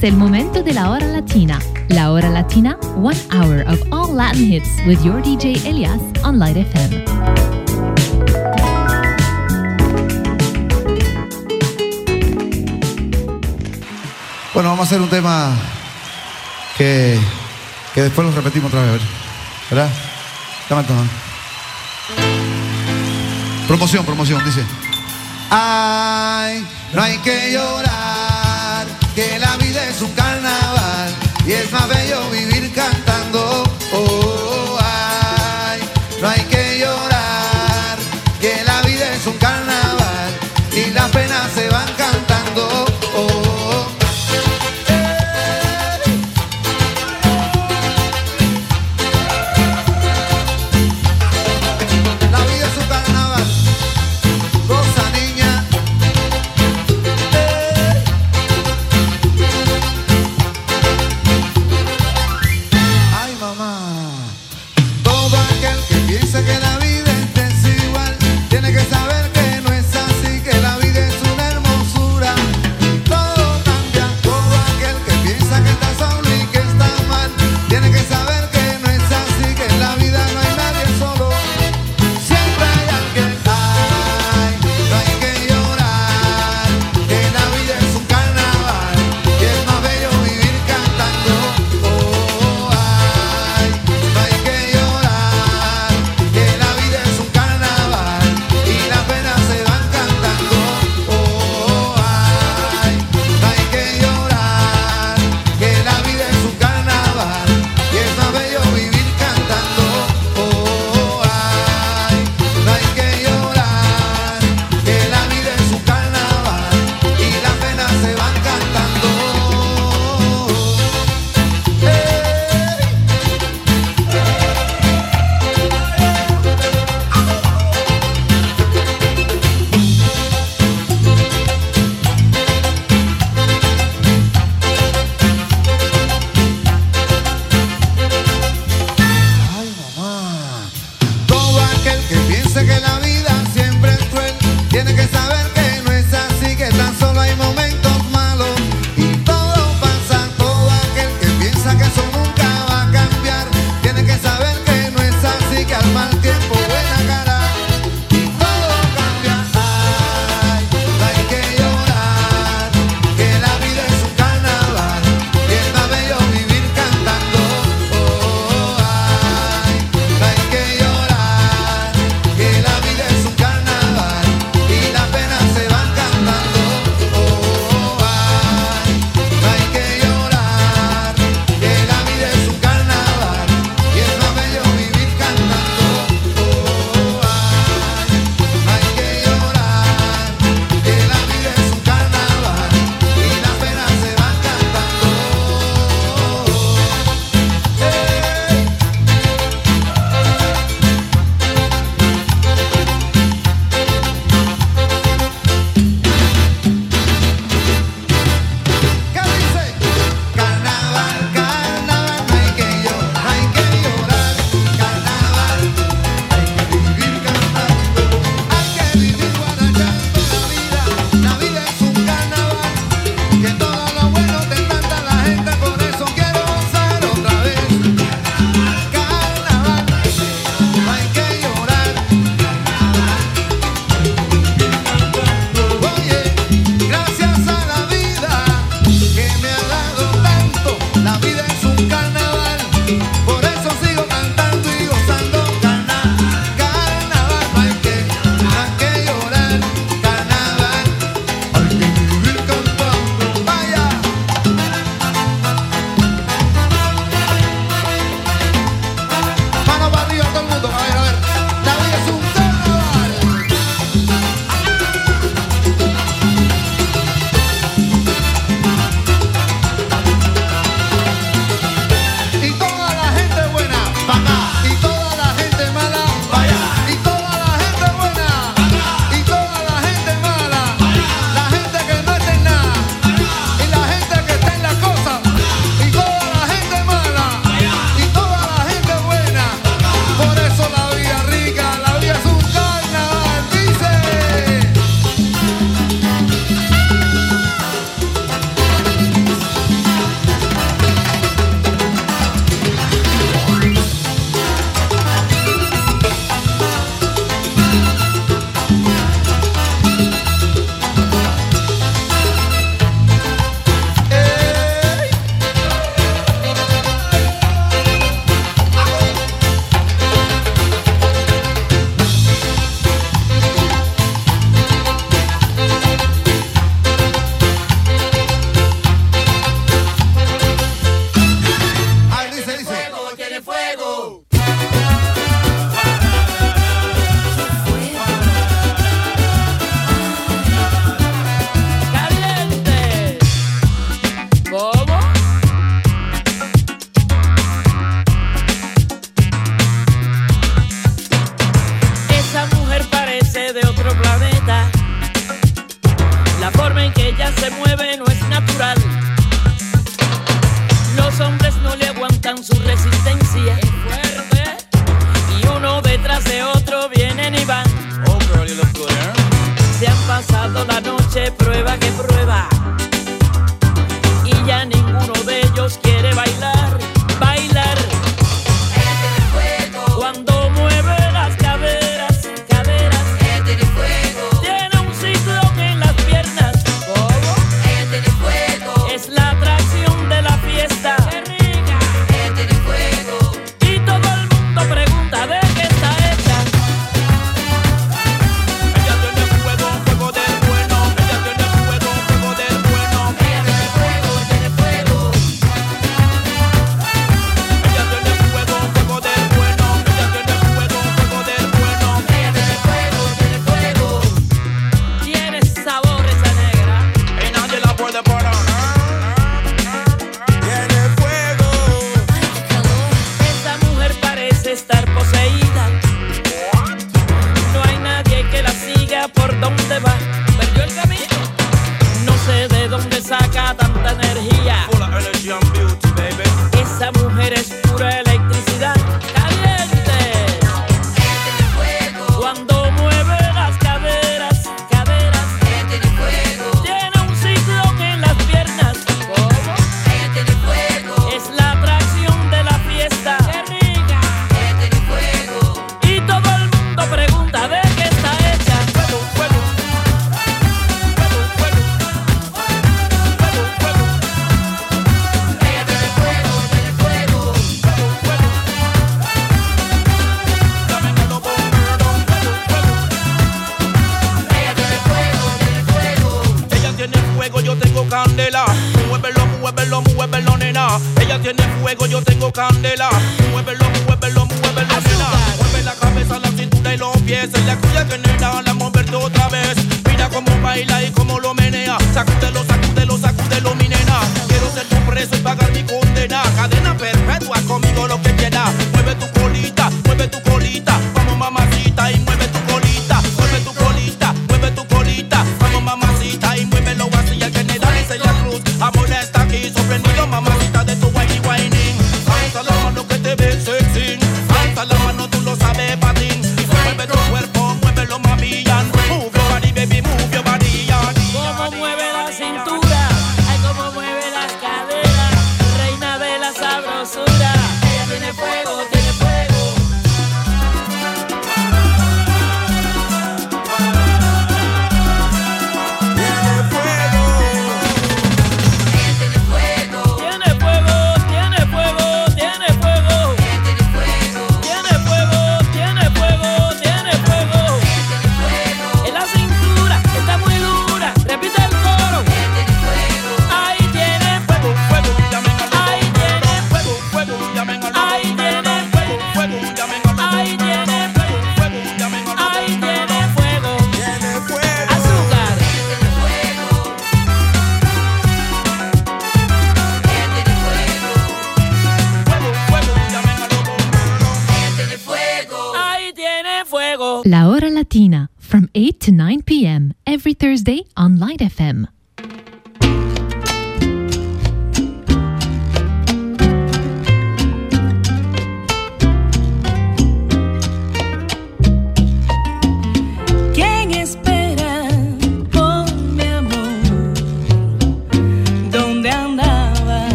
Es el momento de la hora latina. La hora latina, one hour of all Latin hits with your DJ Elias on Light FM. Bueno, vamos a hacer un tema que, que después lo repetimos otra vez, ¿verdad? El tono. Promoción, promoción, dice. Ay, no hay que llorar, que la vida es un carnaval y es más bello vivir cantando. Oh,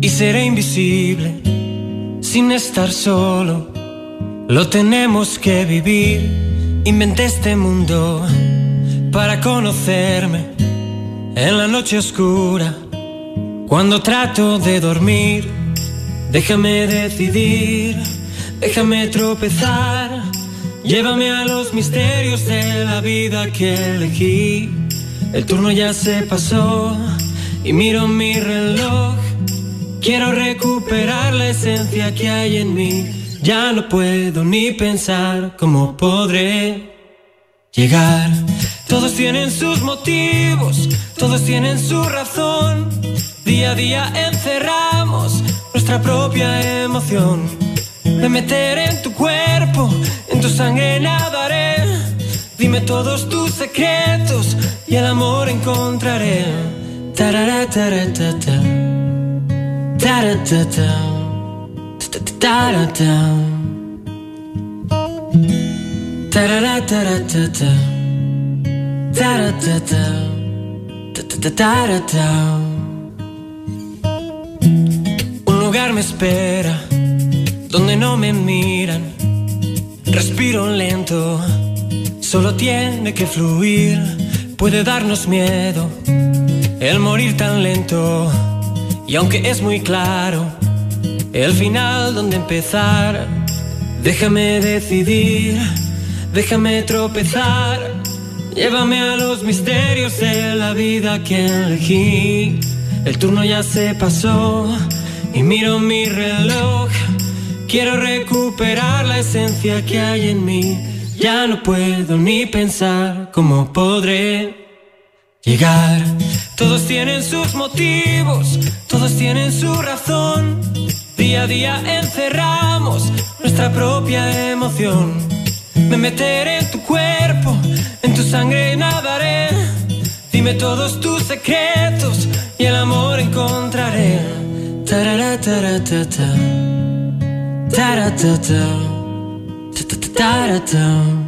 y seré invisible sin estar solo. Lo tenemos que vivir. Inventé este mundo para conocerme en la noche oscura. Cuando trato de dormir, déjame decidir, déjame tropezar. Llévame a los misterios de la vida que elegí. El turno ya se pasó y miro mi reloj. Quiero recuperar la esencia que hay en mí. Ya no puedo ni pensar cómo podré llegar. Todos tienen sus motivos, todos tienen su razón. Día a día encerramos nuestra propia emoción. Me meteré en tu cuerpo, en tu sangre nadaré. Dime todos tus secretos y el amor encontraré. Un lugar me espera donde no me miran. Respiro lento, solo tiene que fluir. Puede darnos miedo el morir tan lento. Y aunque es muy claro el final donde empezar, déjame decidir, déjame tropezar. Llévame a los misterios de la vida que elegí. El turno ya se pasó y miro mi reloj. Quiero recuperar la esencia que hay en mí. Ya no puedo ni pensar cómo podré llegar. Todos tienen sus motivos, todos tienen su razón. Día a día encerramos nuestra propia emoción. Me meteré en tu cuerpo, en tu sangre nadaré. Dime todos tus secretos y el amor encontraré. Tarara, Ta-da-da-da. Ta-da-da-da.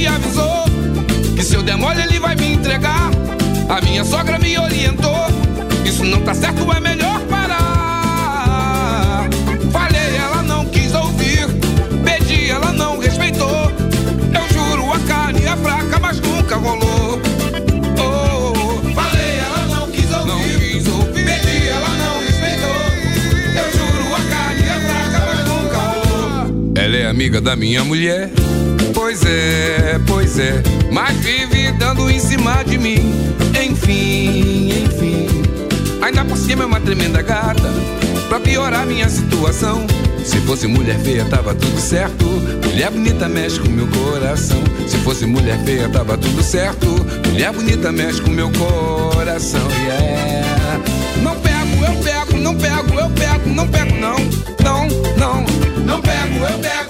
me avisou que se eu der mole ele vai me entregar. A minha sogra me orientou, isso não tá certo, é melhor amiga da minha mulher. Pois é, pois é, mas vive dando em cima de mim. Enfim, enfim. Ainda por cima é uma tremenda gata. Pra piorar minha situação. Se fosse mulher feia, tava tudo certo. Mulher bonita mexe com meu coração. Se fosse mulher feia, tava tudo certo. Mulher bonita mexe com meu coração. Yeah. Não pego, eu pego não pego, eu pego, não pego não, não, não. Não pego, eu pego,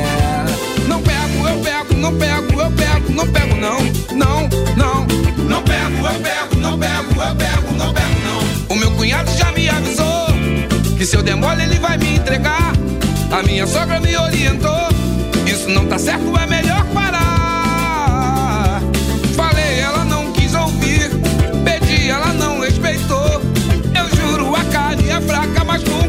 Não pego, eu pego, não pego, não, não, não. Não pego, eu pego, não pego, eu pego, não pego não. O meu cunhado já me avisou que se eu demole ele vai me entregar. A minha sogra me orientou. Isso não tá certo, é melhor parar. Falei, ela não quis ouvir. Pedi, ela não respeitou. Eu juro, a carinha é fraca, mas nunca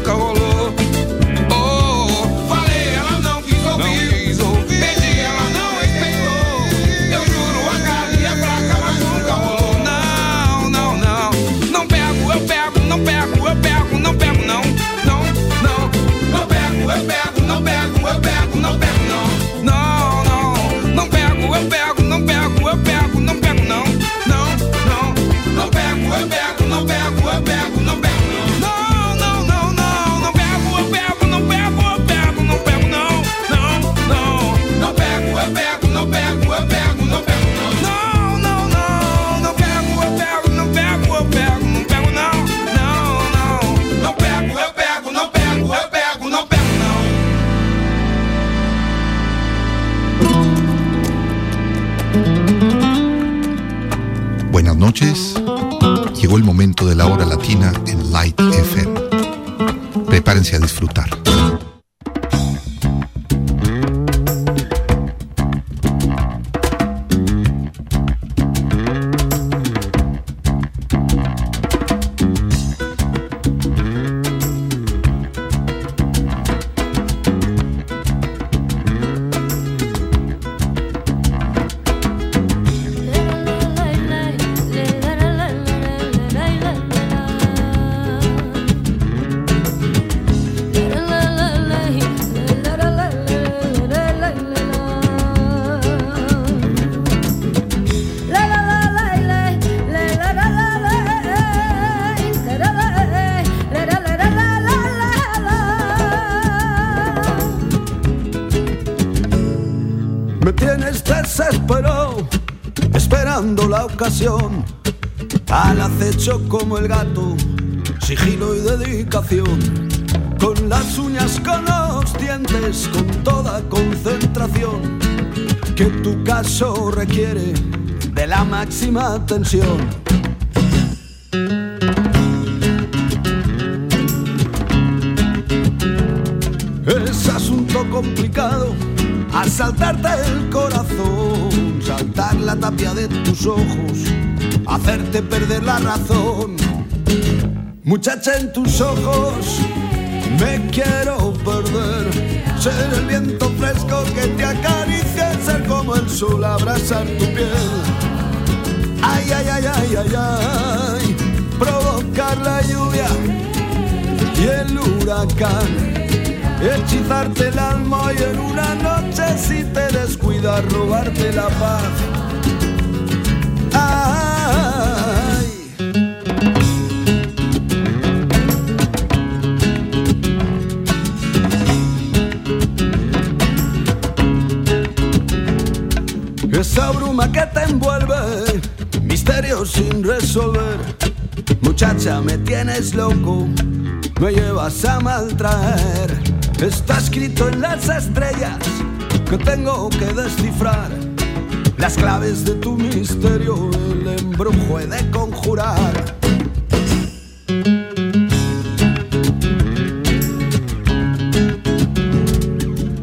noches. Llegó el momento de la hora latina en Light FM. Prepárense a disfrutar. Al acecho como el gato, sigilo y dedicación. Con las uñas, con los dientes, con toda concentración. Que tu caso requiere de la máxima tensión. Es asunto complicado asaltarte perder la razón. Muchacha en tus ojos, me quiero perder. Ser el viento fresco que te acaricia, ser como el sol abrazar tu piel. Ay, ay, ay, ay, ay, ay, provocar la lluvia y el huracán. Hechizarte el alma y en una noche si te descuidas robarte la paz. Me tienes loco, me llevas a maltraer. Está escrito en las estrellas que tengo que descifrar. Las claves de tu misterio, el embrujo he de conjurar.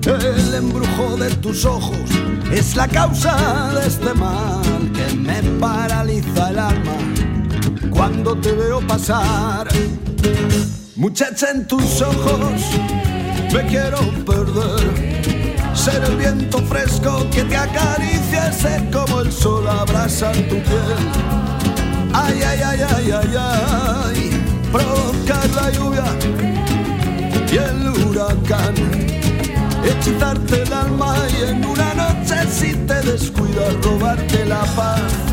El embrujo de tus ojos es la causa de este mal que me paraliza el alma cuando te veo pasar. Muchacha, en tus ojos me quiero perder. Ser el viento fresco que te acaricia, ser como el sol abraza tu piel. Ay, ay, ay, ay, ay, ay, provocar la lluvia y el huracán. Hechizarte el alma y en una noche si te descuidas robarte la paz.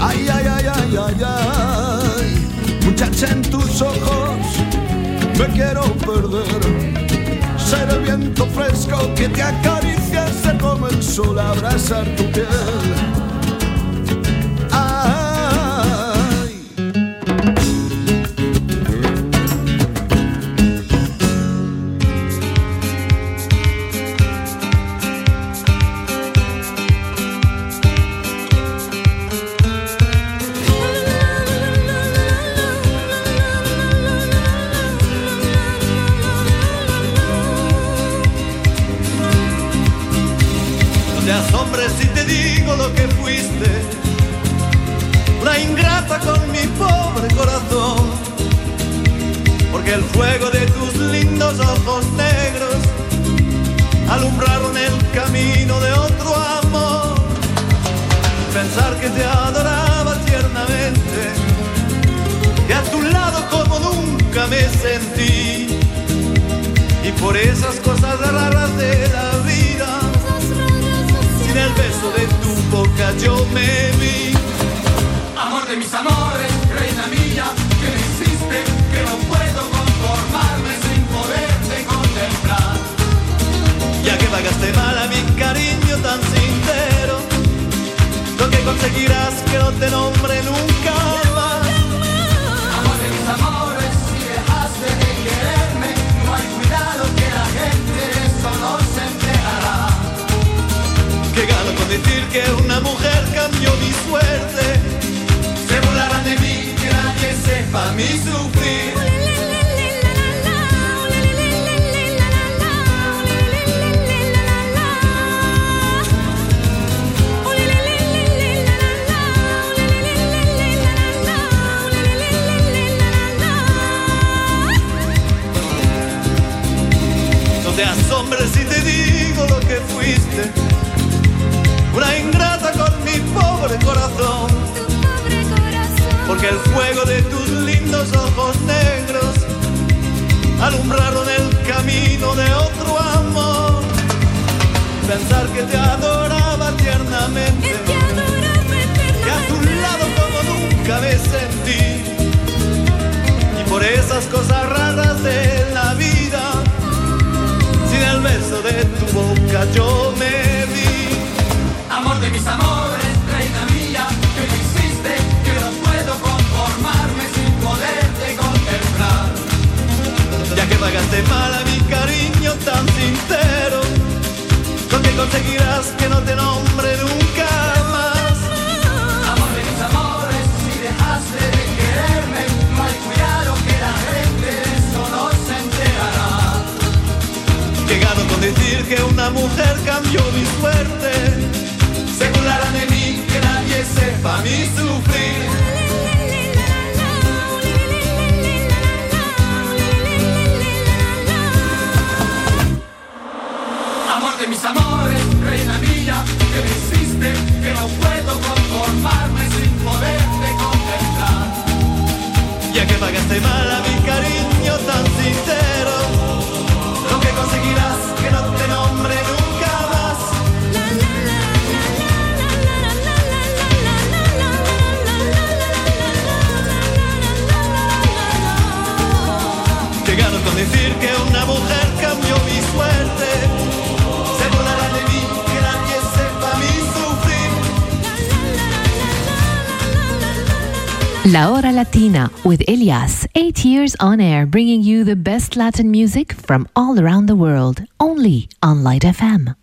Ay, ay, ay, ay, ay, ay. Muchacha, en tus ojos me quiero perder. Ser el viento fresco que te acaricia, ser como el sol abrazar tu piel yo me vi. Amor de mis amores, reina mía, que me hiciste, que no puedo conformarme sin poderte contemplar. Ya que pagaste mal a mi cariño tan sincero, lo que conseguirás que no te nombre nunca. admitir que una mujer cambió mi suerte. Se burlarán de mí, que nadie sepa mi sufrir. No te asombres si te digo lo que fuiste una ingrata con mi pobre corazón. Porque el fuego de tus lindos ojos negros alumbraron el camino de otro amor. Pensar que te adoraba tiernamente. Que a tu lado como nunca me sentí. Y por esas cosas raras de la vida, sin el beso de tu boca yo me amor de mis amores, reina mía, que me hiciste, que no puedo conformarme sin poderte contemplar. Ya que pagaste mal a mi cariño tan sincero, donde conseguirás que no te nombre nunca más. Amor de mis amores, si dejaste de quererme, mal cuidado que la gente de eso no se enterará. Llegado con decir que una mujer cambió mi suerte sepa mi sufrir. Amor de mis amores, reina mía, que me hiciste, que no puedo conformarme sin poderte contemplar. Ya que pagaste mal a mí. La Hora Latina with Elias, eight years on air, bringing you the best Latin music from all around the world, only on Light FM.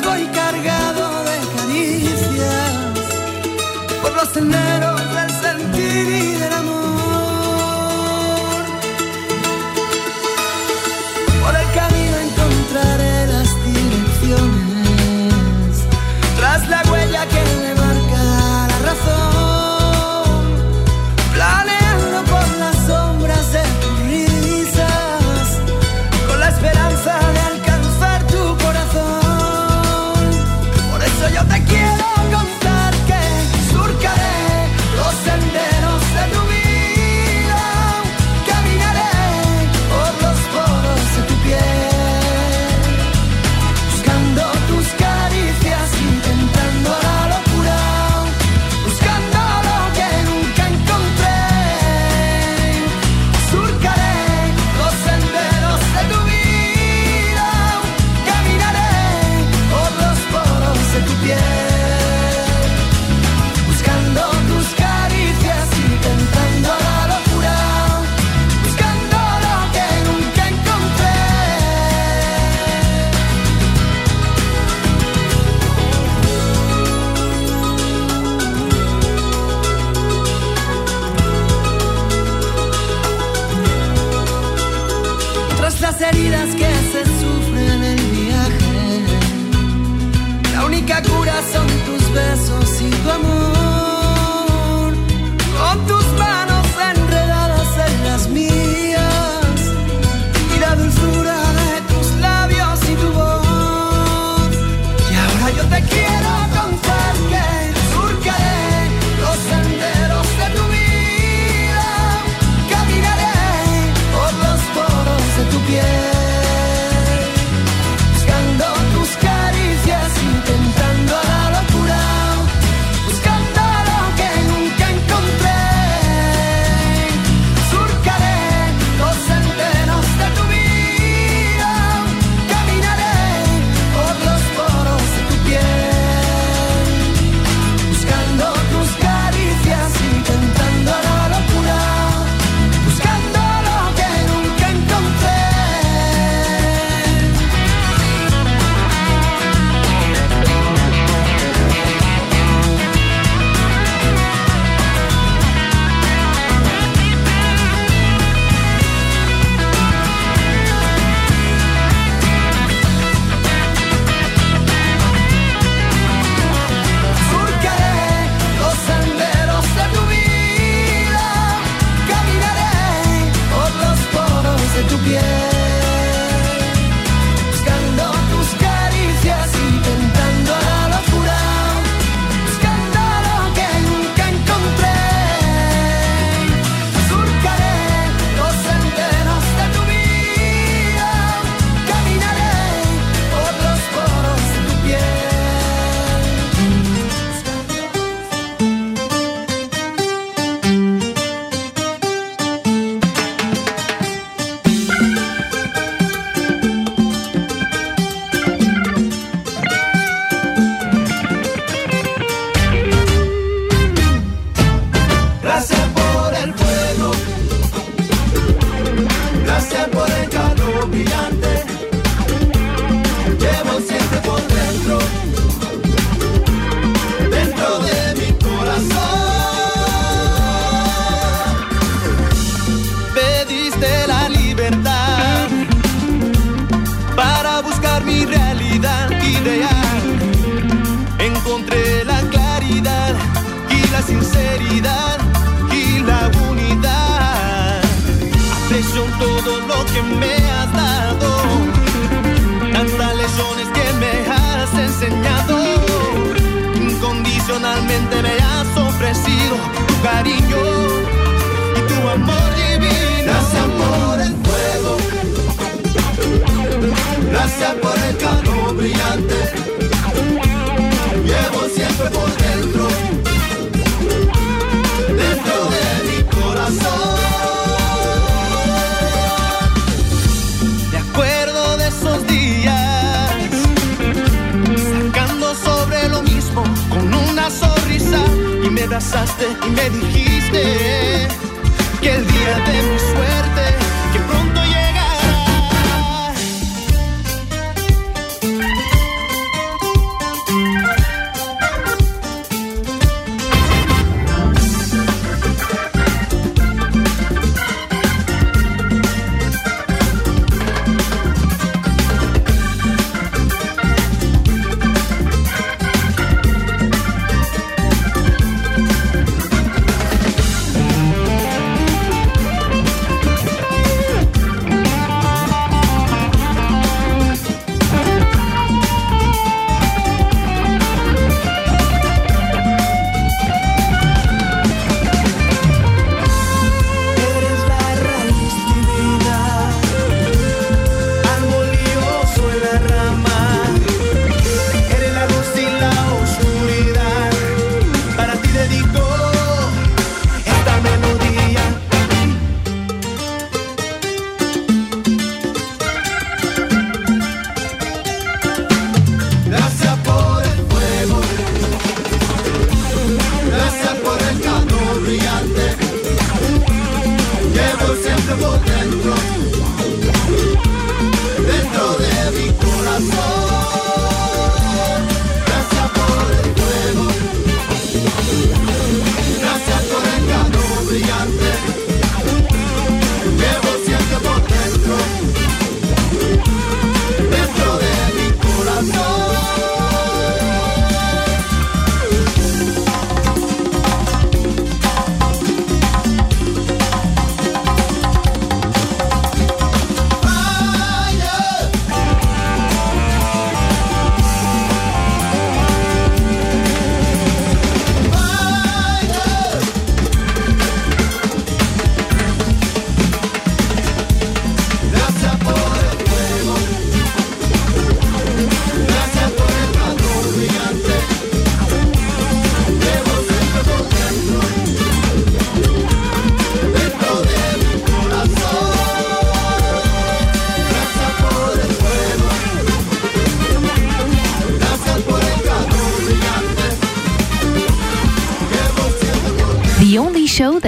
Voy las heridas que se suelen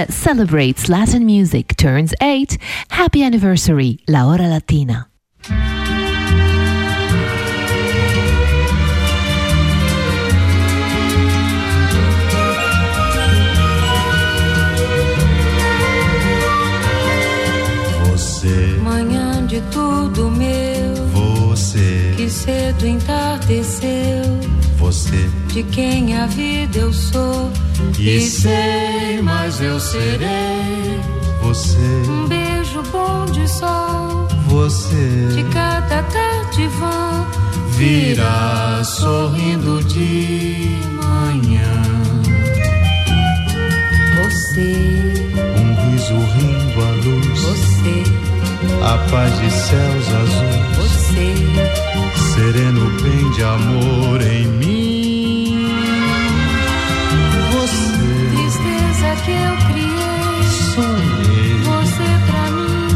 that celebrates Latin music turns 8. Happy anniversary, La Hora Latina. Você, Manhã de tudo meu, você, que cedo entardeceu. você. De quem a vida eu sou, E sei, mas eu serei. Você, Um beijo bom de sol, de você cada tarde vã. virá sorrindo de manhã. Você, Um riso rindo à luz, você, a paz de céus azuis, você. sereno bem de amor em mim. Que eu criei, sonhei, você pra mim.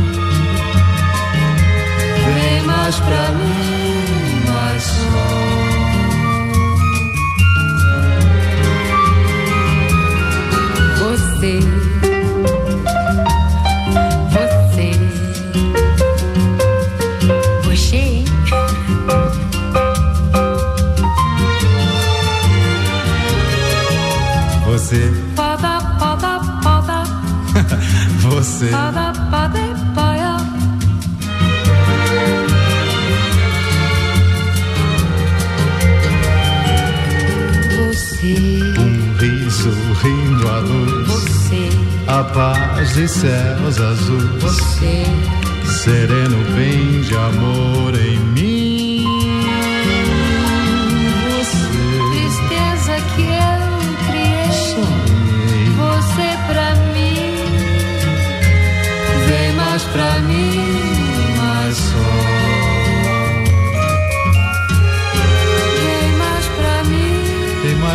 vem mais pra mim, mais só. Você, você, você. Você, você, paia. um riso sorrindo à luz. Você, A paz de céus azuis. você, Sereno vem de amor em mim.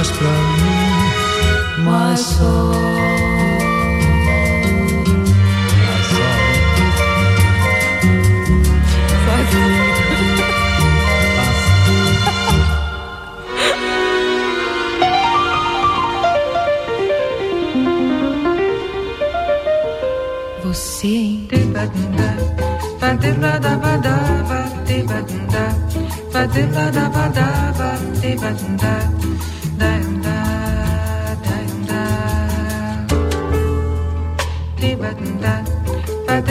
Mais pra mim, mais só. Mais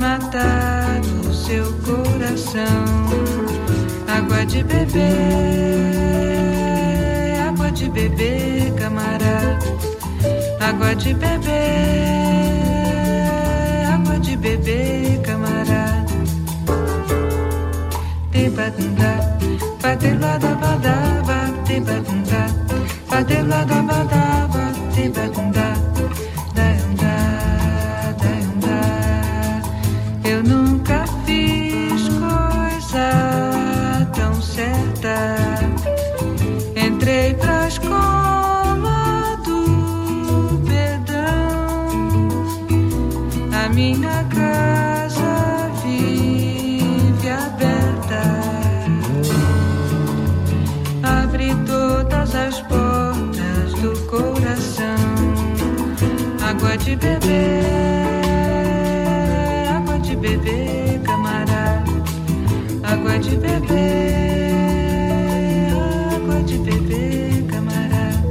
matar o seu coração. Água de beber, água de beber, camarada. Água de beber, água de beber, camarada. Tebadunda, batelada badaba, tebadunda, batelada badaba, tebadunda, de beber, água de beber, camarada. Água de beber, água de beber, camarada.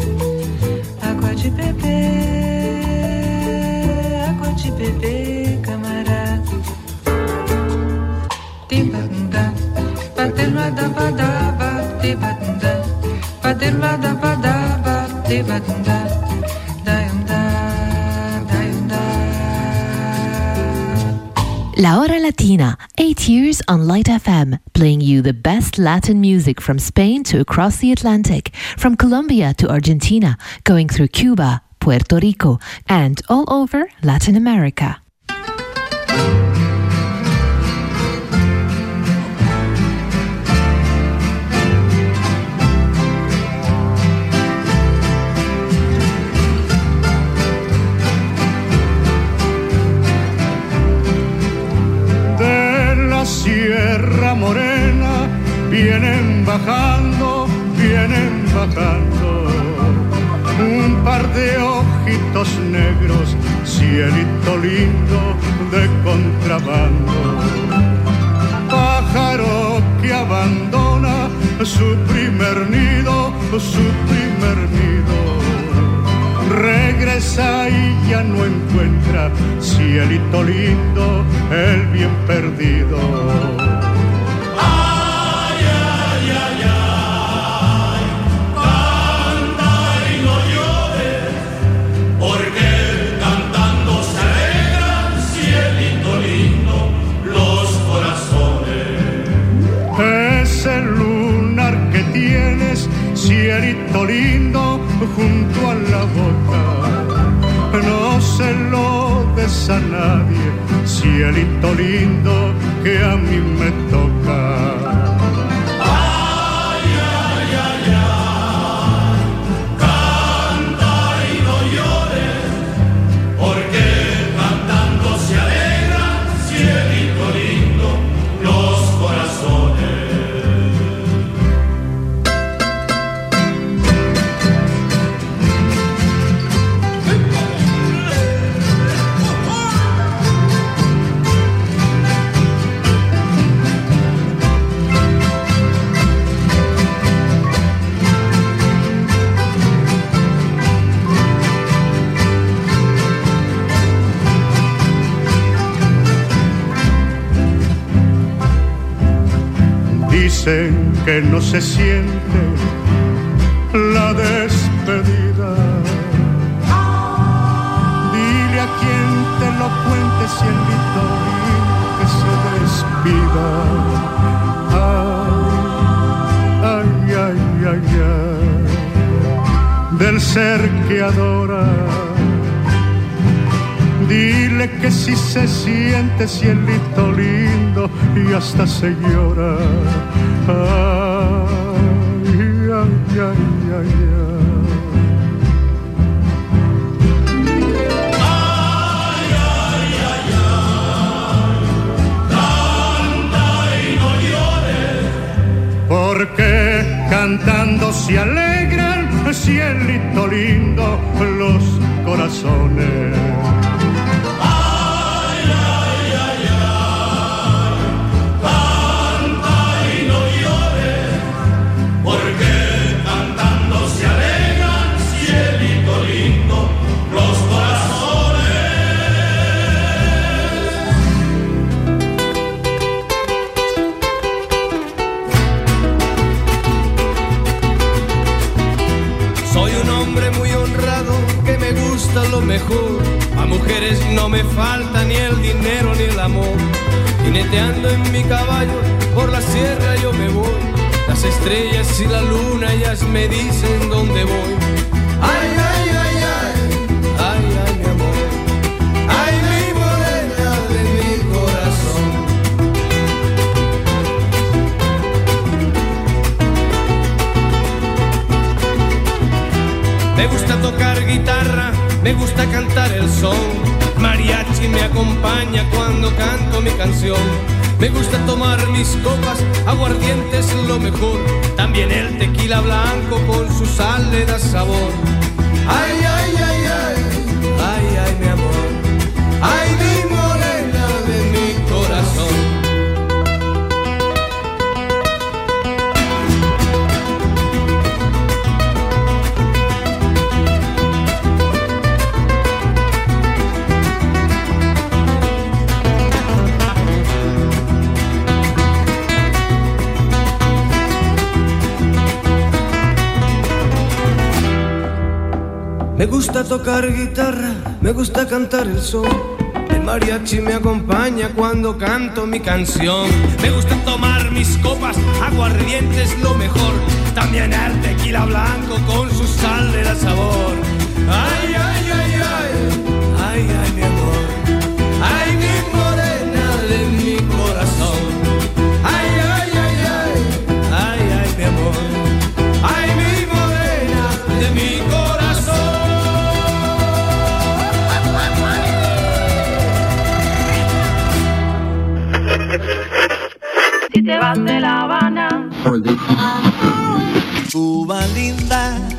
Água de beber, água de beber, camarada. Tibanda, batendo da badaba, tibanda, batendo da badaba, tibanda, La Hora Latina, eight years on Light FM, playing you the best Latin music from Spain to across the Atlantic, from Colombia to Argentina, going through Cuba, Puerto Rico, and all over Latin America. Lindo, el bien perdido. Dicen que no se siente la despedida. Dile a quien te lo cuente, cielito lindo, que se despida. Ay, ay, ay, ay, ay, del ser que adora. Dile que si se siente cielito y hasta se llora. Ay, ay, ay, ay, ay. Porque cantando se alegran, cielito lindo, los corazones. Mujeres no me falta ni el dinero ni el amor. Jineteando en mi caballo por la sierra yo me voy. Las estrellas y la luna ellas me dicen dónde voy. Ay, ay, ay, ay, ay, ay, mi amor. Ay, mi morena de mi corazón. Me gusta tocar guitarra, me gusta cantar el son. Mariachi me acompaña cuando canto mi canción. Me gusta tomar mis copas, aguardiente es lo mejor. También el tequila blanco con su sal le da sabor. Ay, ay, ay, ay, ay, ay, mi amor. Ay, Me gusta tocar guitarra, me gusta cantar el son. El mariachi me acompaña cuando canto mi canción. Me gusta tomar mis copas, aguardiente es lo mejor. También el tequila blanco con su sal le da sabor. Ay, ay, ay, ay, ay, ay, mi amor. De La Habana, Cuba linda.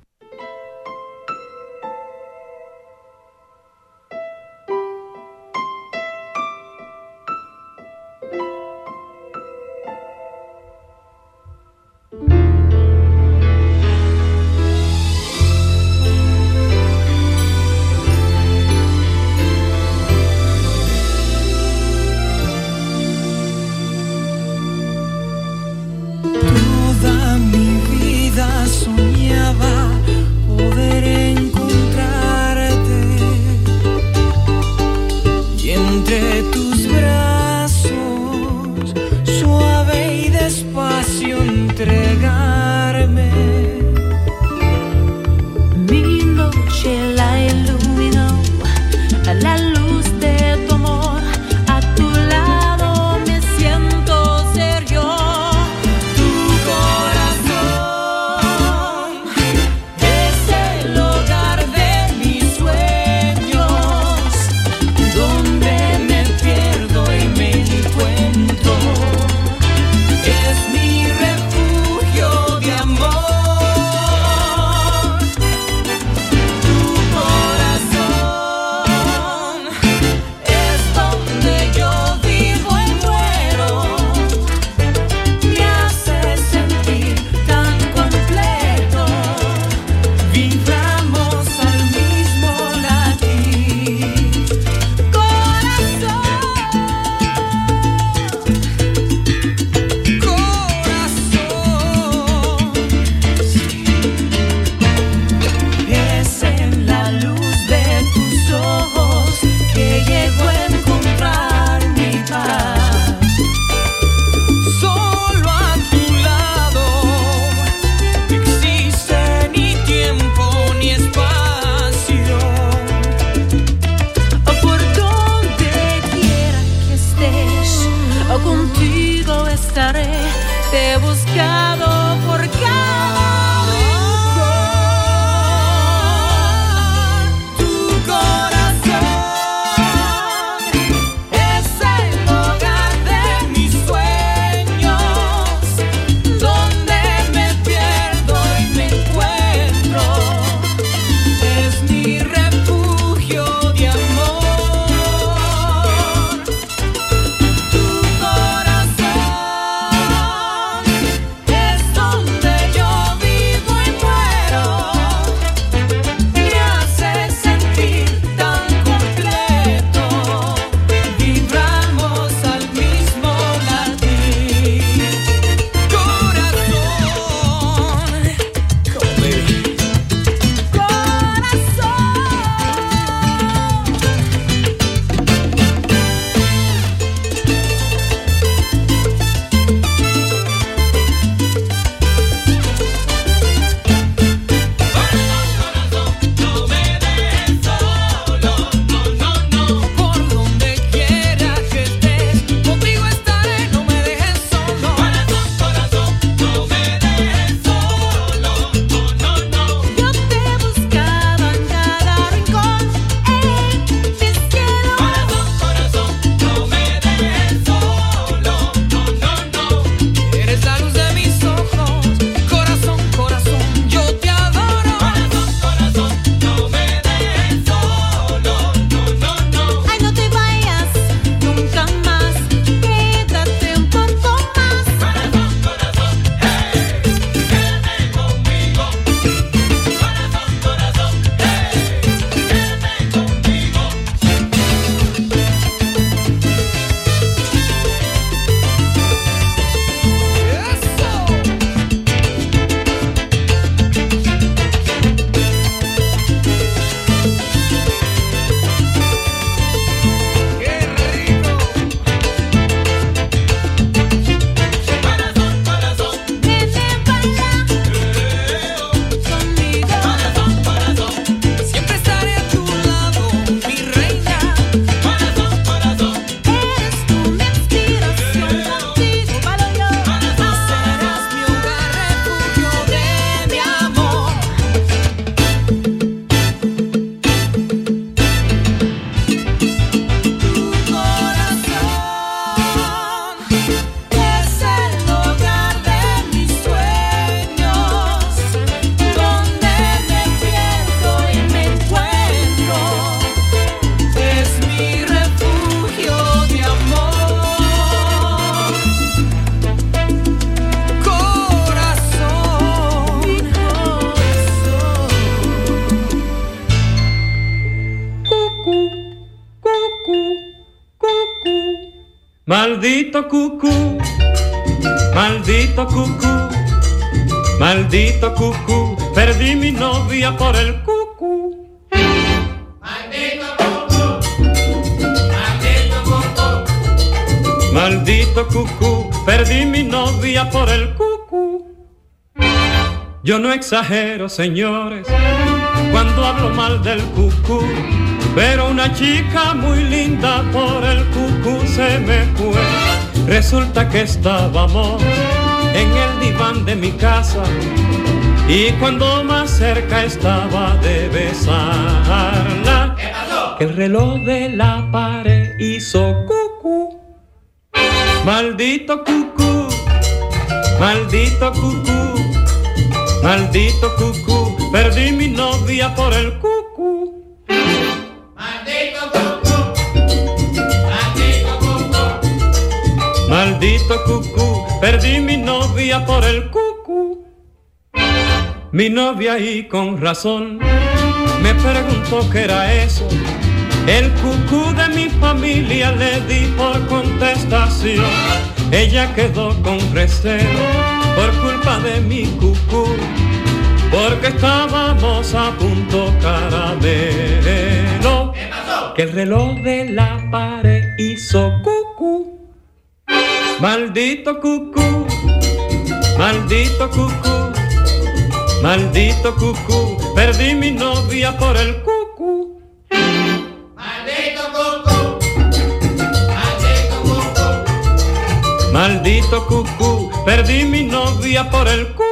Maldito cucú, maldito cucú, maldito cucú, perdí mi novia por el cucú. Maldito cucú, perdí mi novia por el cucú. Yo no exagero, señores, cuando hablo mal del cucú, pero una chica muy linda por el cucú se me fue. Resulta que estábamos en el diván de mi casa y cuando más cerca estaba de besarla, el reloj de la pared hizo cucú. Maldito cucú, maldito cucú, maldito cucú, perdí mi novia por el cucú. Maldito cucú, perdí mi novia por el cucú. Mi novia y con razón me preguntó qué era eso. El cucú de mi familia le di por contestación. Ella quedó con recelo por culpa de mi cucú, porque estábamos a punto caramelo. Que el reloj de la pared hizo cucú. Maldito cucú, maldito cucú, maldito cucú, perdí mi novia por el cucú. Maldito cucú, maldito cucú, maldito cucú, perdí mi novia por el cucú.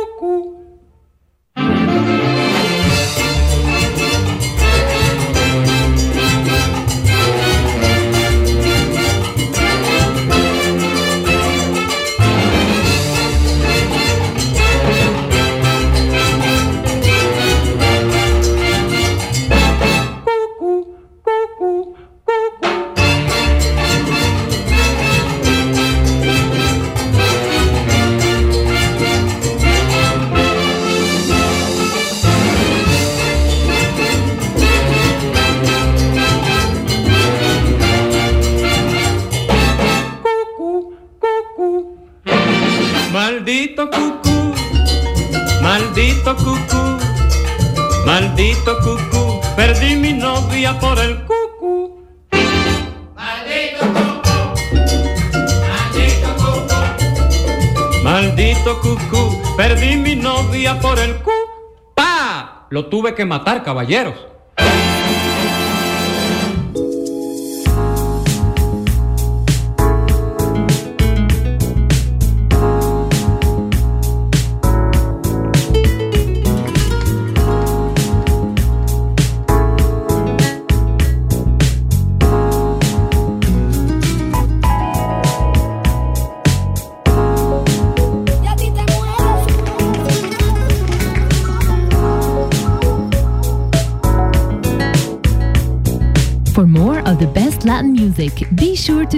que matar, caballeros.